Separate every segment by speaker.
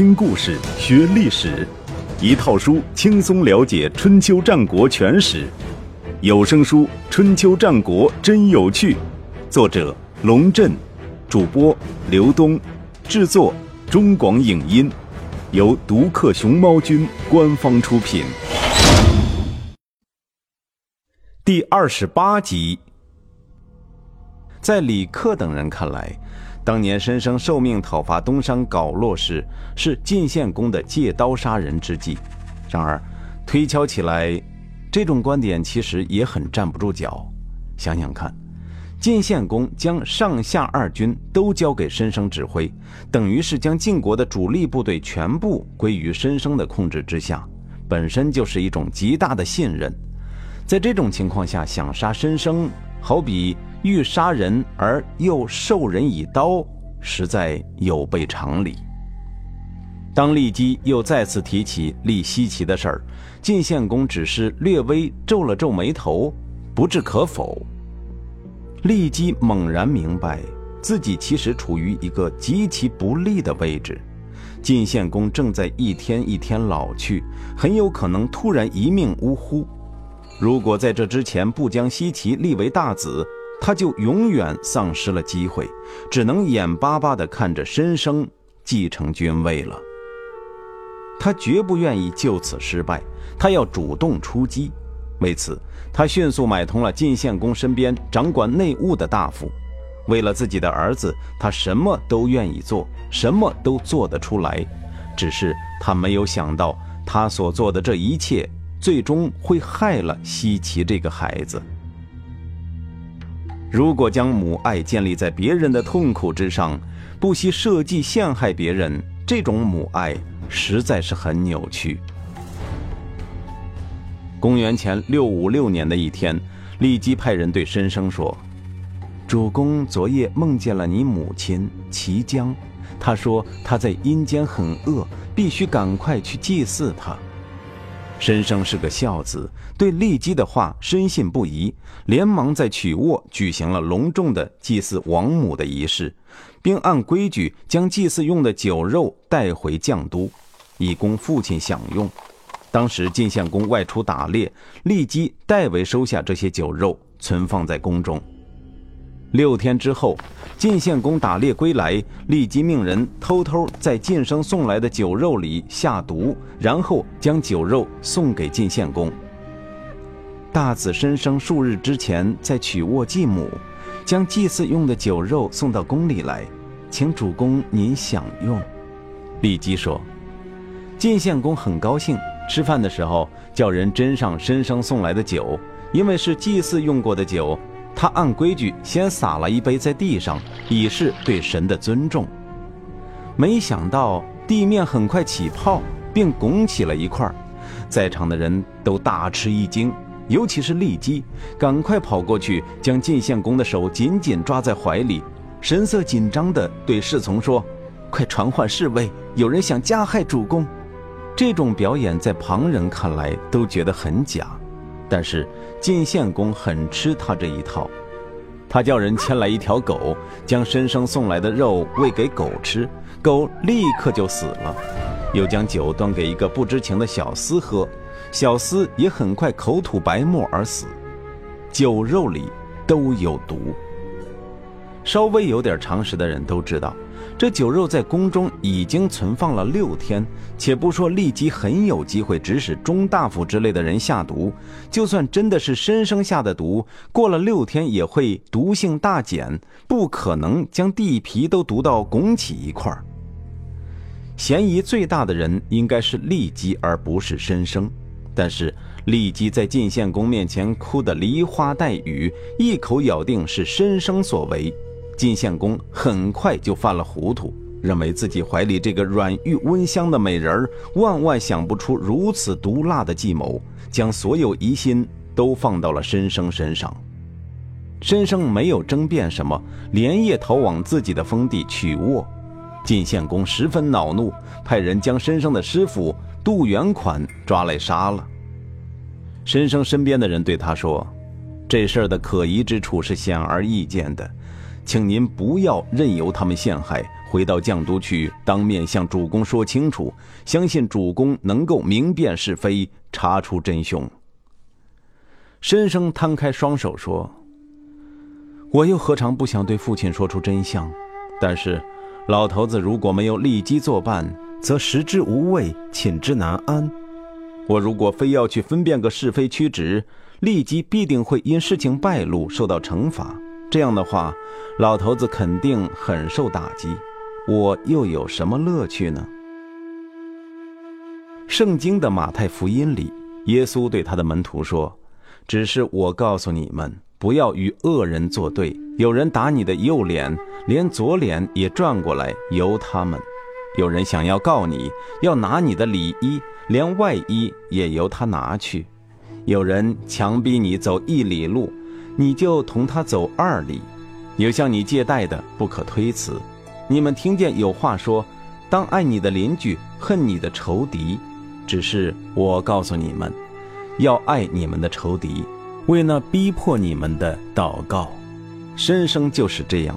Speaker 1: 听故事学历史，一套书轻松了解春秋战国全史。有声书《春秋战国真有趣》，作者龙震，主播刘东，制作中广影音，由独克熊猫君官方出品。第二十八集，在李克等人看来。当年申生受命讨伐东山皋洛时，是晋献公的借刀杀人之计。然而，推敲起来，这种观点其实也很站不住脚。想想看，晋献公将上下二军都交给申生指挥，等于是将晋国的主力部队全部归于申生的控制之下，本身就是一种极大的信任。在这种情况下，想杀申生，好比……欲杀人而又授人以刀，实在有悖常理。当骊姬又再次提起立奚齐的事儿，晋献公只是略微皱了皱眉头，不置可否。骊姬猛然明白，自己其实处于一个极其不利的位置。晋献公正在一天一天老去，很有可能突然一命呜呼。如果在这之前不将奚齐立为大子，他就永远丧失了机会，只能眼巴巴地看着申生继承君位了。他绝不愿意就此失败，他要主动出击。为此，他迅速买通了晋献公身边掌管内务的大夫。为了自己的儿子，他什么都愿意做，什么都做得出来。只是他没有想到，他所做的这一切，最终会害了西岐这个孩子。如果将母爱建立在别人的痛苦之上，不惜设计陷害别人，这种母爱实在是很扭曲。公元前六五六年的一天，骊姬派人对申生说：“主公昨夜梦见了你母亲齐姜，他说他在阴间很饿，必须赶快去祭祀他。”申生是个孝子，对骊姬的话深信不疑，连忙在曲沃举行了隆重的祭祀王母的仪式，并按规矩将祭祀用的酒肉带回绛都，以供父亲享用。当时晋献公外出打猎，骊姬代为收下这些酒肉，存放在宫中。六天之后，晋献公打猎归来，立即命人偷偷在晋生送来的酒肉里下毒，然后将酒肉送给晋献公。大子申生数日之前在曲沃祭母，将祭祀用的酒肉送到宫里来，请主公您享用。骊姬说：“晋献公很高兴，吃饭的时候叫人斟上申生送来的酒，因为是祭祀用过的酒。”他按规矩先洒了一杯在地上，以示对神的尊重。没想到地面很快起泡，并拱起了一块在场的人都大吃一惊，尤其是骊姬，赶快跑过去将晋献公的手紧紧抓在怀里，神色紧张地对侍从说：“快传唤侍卫，有人想加害主公。”这种表演在旁人看来都觉得很假。但是晋献公很吃他这一套，他叫人牵来一条狗，将申生送来的肉喂给狗吃，狗立刻就死了；又将酒端给一个不知情的小厮喝，小厮也很快口吐白沫而死。酒肉里都有毒。稍微有点常识的人都知道。这酒肉在宫中已经存放了六天，且不说立即很有机会指使中大夫之类的人下毒，就算真的是申生下的毒，过了六天也会毒性大减，不可能将地皮都毒到拱起一块儿嫌疑最大的人应该是骊姬，而不是申生。但是骊姬在晋献公面前哭得梨花带雨，一口咬定是申生所为。晋献公很快就犯了糊涂，认为自己怀里这个软玉温香的美人儿，万万想不出如此毒辣的计谋，将所有疑心都放到了申生身上。申生没有争辩什么，连夜逃往自己的封地曲沃。晋献公十分恼怒，派人将申生的师傅杜元款抓来杀了。申生身边的人对他说：“这事儿的可疑之处是显而易见的。”请您不要任由他们陷害，回到绛都去，当面向主公说清楚，相信主公能够明辨是非，查出真凶。申生摊开双手说：“我又何尝不想对父亲说出真相？但是，老头子如果没有立即作伴，则食之无味，寝之难安。我如果非要去分辨个是非曲直，立即必定会因事情败露受到惩罚。这样的话，老头子肯定很受打击。我又有什么乐趣呢？”圣经的马太福音里，耶稣对他的门徒说。只是我告诉你们，不要与恶人作对。有人打你的右脸，连左脸也转过来，由他们；有人想要告你，要拿你的里衣，连外衣也由他拿去；有人强逼你走一里路，你就同他走二里；有向你借贷的，不可推辞。你们听见有话说：当爱你的邻居，恨你的仇敌。只是我告诉你们。要爱你们的仇敌，为那逼迫你们的祷告。申生就是这样，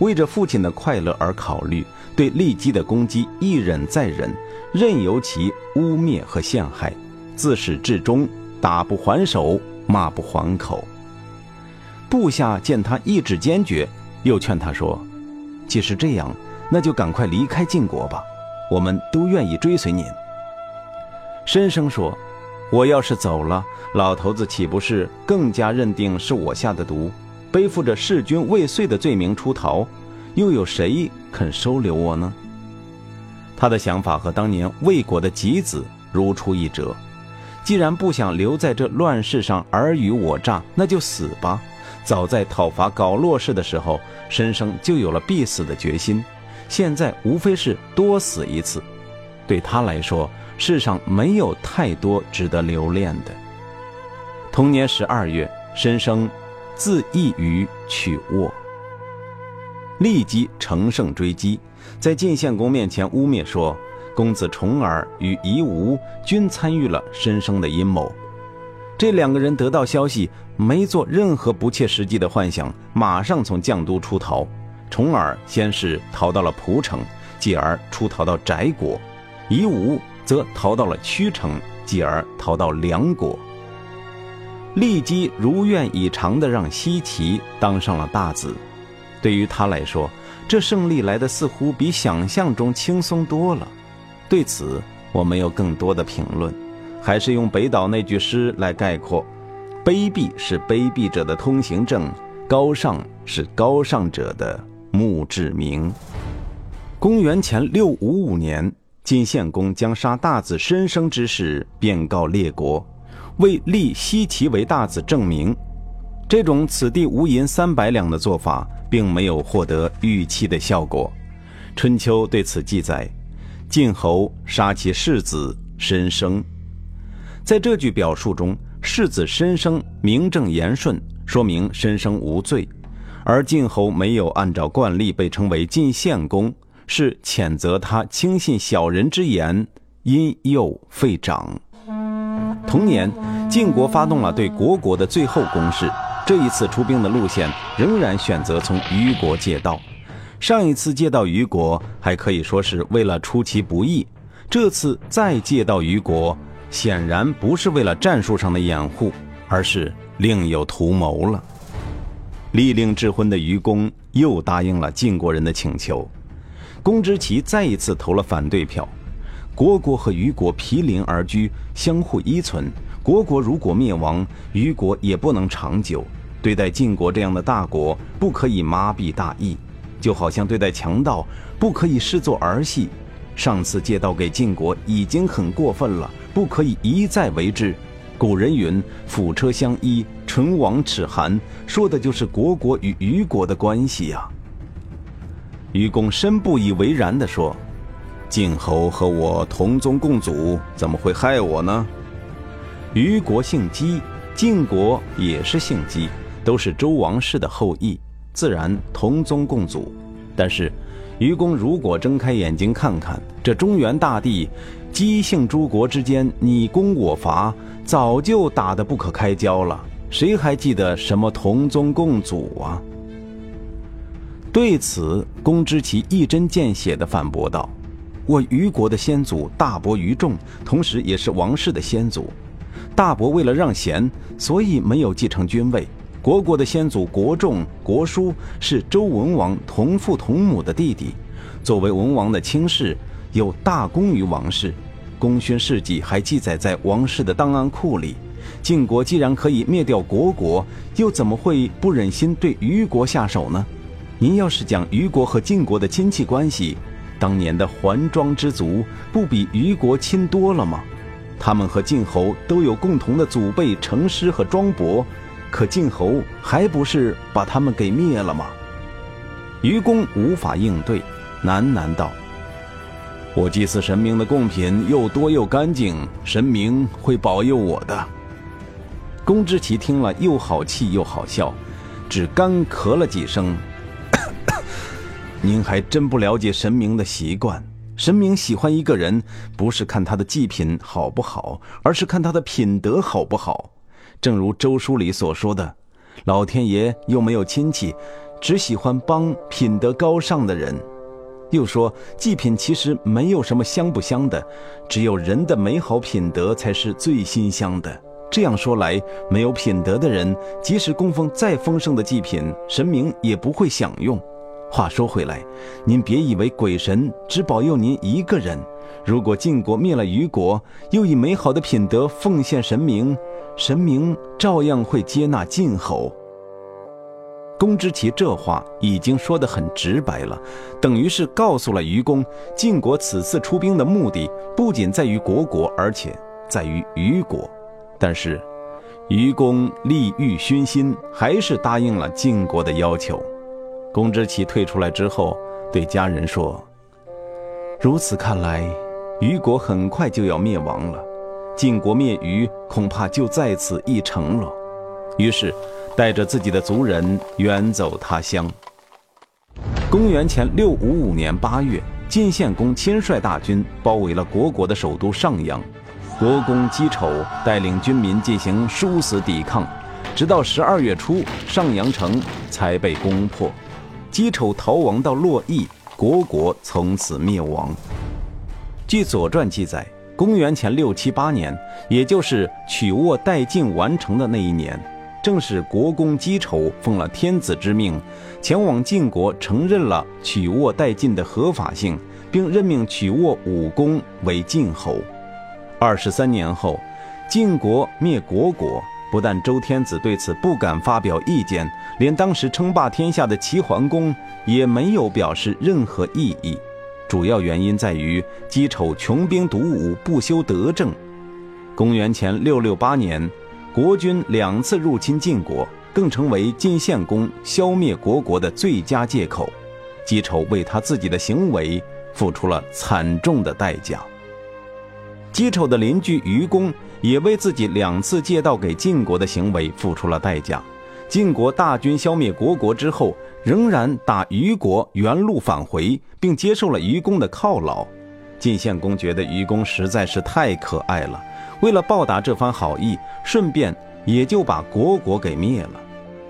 Speaker 1: 为着父亲的快乐而考虑，对利基的攻击一忍再忍，任由其污蔑和陷害，自始至终打不还手，骂不还口。部下见他意志坚决，又劝他说：“既是这样，那就赶快离开晋国吧，我们都愿意追随您。”申生说。我要是走了，老头子岂不是更加认定是我下的毒，背负着弑君未遂的罪名出逃？又有谁肯收留我呢？他的想法和当年魏国的吉子如出一辙。既然不想留在这乱世上尔虞我诈，那就死吧。早在讨伐搞洛氏的时候，申生就有了必死的决心。现在无非是多死一次，对他来说。世上没有太多值得留恋的。同年十二月，申生自缢于曲沃，立即乘胜追击，在晋献公面前污蔑说，公子重耳与夷吾均参与了申生的阴谋。这两个人得到消息，没做任何不切实际的幻想，马上从绛都出逃。重耳先是逃到了蒲城，继而出逃到翟国，夷吾。则逃到了曲城，继而逃到梁国。骊姬如愿以偿地让西岐当上了大子。对于他来说，这胜利来的似乎比想象中轻松多了。对此，我没有更多的评论，还是用北岛那句诗来概括：卑鄙是卑鄙者的通行证，高尚是高尚者的墓志铭。公元前六五五年。晋献公将杀大子申生之事便告列国，为立西岐为大子证明。这种此地无银三百两的做法，并没有获得预期的效果。春秋对此记载：晋侯杀其世子申生。在这句表述中，世子申生名正言顺，说明申生无罪；而晋侯没有按照惯例被称为晋献公。是谴责他轻信小人之言，因幼废长。同年，晋国发动了对国国的最后攻势。这一次出兵的路线仍然选择从虞国借道。上一次借道虞国还可以说是为了出其不意，这次再借道虞国，显然不是为了战术上的掩护，而是另有图谋了。立令智昏的虞公又答应了晋国人的请求。公之奇再一次投了反对票。国国和虞国毗邻而居，相互依存。国国如果灭亡，虞国也不能长久。对待晋国这样的大国，不可以麻痹大意，就好像对待强盗，不可以视作儿戏。上次借道给晋国已经很过分了，不可以一再为之。古人云：“辅车相依，唇亡齿寒”，说的就是国国与虞国的关系呀。愚公深不以为然地说：“晋侯和我同宗共祖，怎么会害我呢？虞国姓姬，晋国也是姓姬，都是周王室的后裔，自然同宗共祖。但是，愚公如果睁开眼睛看看，这中原大地，姬姓诸国之间你攻我伐，早就打得不可开交了。谁还记得什么同宗共祖啊？”对此，公之奇一针见血地反驳道：“我虞国的先祖大伯于仲，同时也是王室的先祖。大伯为了让贤，所以没有继承君位。国国的先祖国仲、国叔是周文王同父同母的弟弟，作为文王的亲事，有大功于王室。功勋事迹还记载在王室的档案库里。晋国既然可以灭掉国国，又怎么会不忍心对虞国下手呢？”您要是讲虞国和晋国的亲戚关系，当年的桓庄之族不比虞国亲多了吗？他们和晋侯都有共同的祖辈成师和庄伯，可晋侯还不是把他们给灭了吗？愚公无法应对，喃喃道：“我祭祀神明的贡品又多又干净，神明会保佑我的。”公之奇听了又好气又好笑，只干咳了几声。您还真不了解神明的习惯。神明喜欢一个人，不是看他的祭品好不好，而是看他的品德好不好。正如周书里所说的：“老天爷又没有亲戚，只喜欢帮品德高尚的人。”又说祭品其实没有什么香不香的，只有人的美好品德才是最馨香的。这样说来，没有品德的人，即使供奉再丰盛的祭品，神明也不会享用。话说回来，您别以为鬼神只保佑您一个人。如果晋国灭了虞国，又以美好的品德奉献神明，神明照样会接纳晋侯。公之奇这话已经说得很直白了，等于是告诉了愚公，晋国此次出兵的目的不仅在于国国，而且在于虞国。但是，愚公利欲熏心，还是答应了晋国的要求。公之奇退出来之后，对家人说：“如此看来，虞国很快就要灭亡了，晋国灭虞恐怕就在此一城了。”于是，带着自己的族人远走他乡。公元前六五五年八月，晋献公亲率大军包围了国国的首都上阳，国公姬丑带领军民进行殊死抵抗，直到十二月初，上阳城才被攻破。姬丑逃亡到洛邑，国国从此灭亡。据《左传》记载，公元前六七八年，也就是曲沃代晋完成的那一年，正是国公姬丑奉了天子之命，前往晋国承认了曲沃代晋的合法性，并任命曲沃武公为晋侯。二十三年后，晋国灭国国。不但周天子对此不敢发表意见，连当时称霸天下的齐桓公也没有表示任何异议。主要原因在于姬丑穷兵黩武，不修德政。公元前六六八年，国军两次入侵晋国，更成为晋献公消灭国国的最佳借口。姬丑为他自己的行为付出了惨重的代价。姬丑的邻居愚公也为自己两次借道给晋国的行为付出了代价。晋国大军消灭国国之后，仍然打虞国原路返回，并接受了愚公的犒劳。晋献公觉得愚公实在是太可爱了，为了报答这番好意，顺便也就把国国给灭了，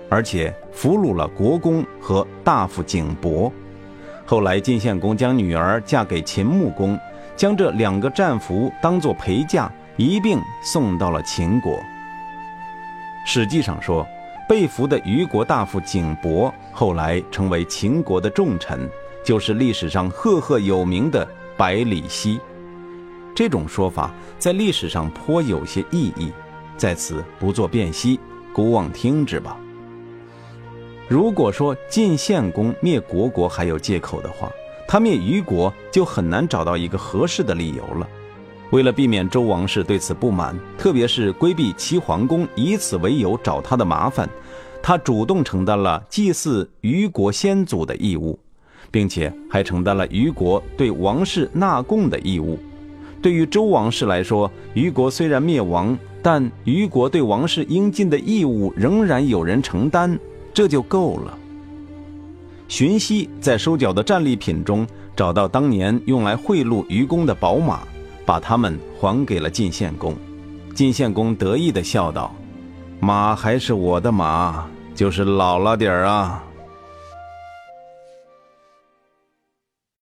Speaker 1: 而且俘虏了国公和大夫景伯。后来，晋献公将女儿嫁给秦穆公。将这两个战俘当作陪嫁，一并送到了秦国。史记上说，被俘的虞国大夫景伯后来成为秦国的重臣，就是历史上赫赫有名的百里奚。这种说法在历史上颇有些意义，在此不做辨析，姑妄听之吧。如果说晋献公灭国国还有借口的话，他灭虞国就很难找到一个合适的理由了。为了避免周王室对此不满，特别是规避齐桓公以此为由找他的麻烦，他主动承担了祭祀虞国先祖的义务，并且还承担了虞国对王室纳贡的义务。对于周王室来说，虞国虽然灭亡，但虞国对王室应尽的义务仍然有人承担，这就够了。荀息在收缴的战利品中找到当年用来贿赂愚公的宝马，把它们还给了晋献公。晋献公得意地笑道：“马还是我的马，就是老了点儿啊。”